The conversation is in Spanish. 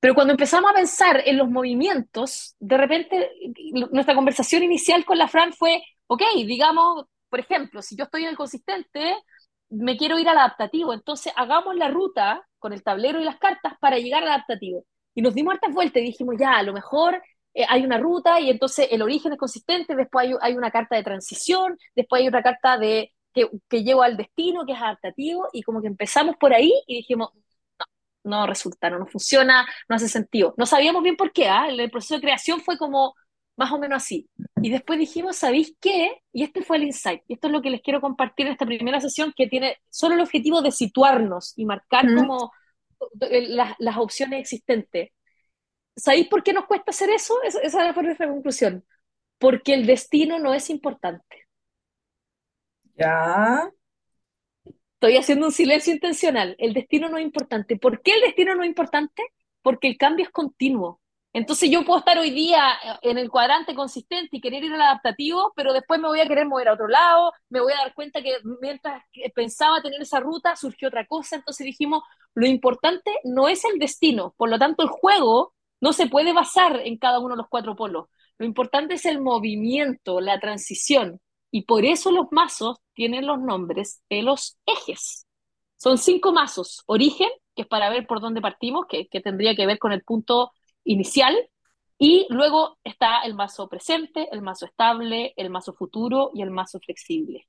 Pero cuando empezamos a pensar en los movimientos, de repente nuestra conversación inicial con la Fran fue, ok, digamos, por ejemplo, si yo estoy en el consistente, me quiero ir al adaptativo, entonces hagamos la ruta con el tablero y las cartas para llegar al adaptativo. Y nos dimos hartas vueltas y dijimos, ya, a lo mejor eh, hay una ruta y entonces el origen es consistente, después hay, una carta de transición, después hay otra carta de que, que llego al destino, que es adaptativo, y como que empezamos por ahí y dijimos, no, resulta, no, no funciona, no hace sentido. No sabíamos bien por qué, ¿ah? el proceso de creación fue como más o menos así. Y después dijimos, ¿sabéis qué? Y este fue el insight. Y esto es lo que les quiero compartir en esta primera sesión, que tiene solo el objetivo de situarnos y marcar como eh, las, las opciones existentes. ¿Sabéis por qué nos cuesta hacer eso? Esa fue nuestra conclusión. Porque el destino no es importante. Ya. Estoy haciendo un silencio intencional. El destino no es importante. ¿Por qué el destino no es importante? Porque el cambio es continuo. Entonces yo puedo estar hoy día en el cuadrante consistente y querer ir al adaptativo, pero después me voy a querer mover a otro lado, me voy a dar cuenta que mientras pensaba tener esa ruta surgió otra cosa, entonces dijimos, lo importante no es el destino, por lo tanto el juego no se puede basar en cada uno de los cuatro polos, lo importante es el movimiento, la transición, y por eso los mazos tienen los nombres de los ejes. Son cinco mazos, origen, que es para ver por dónde partimos, que, que tendría que ver con el punto inicial, y luego está el mazo presente, el mazo estable, el mazo futuro y el mazo flexible.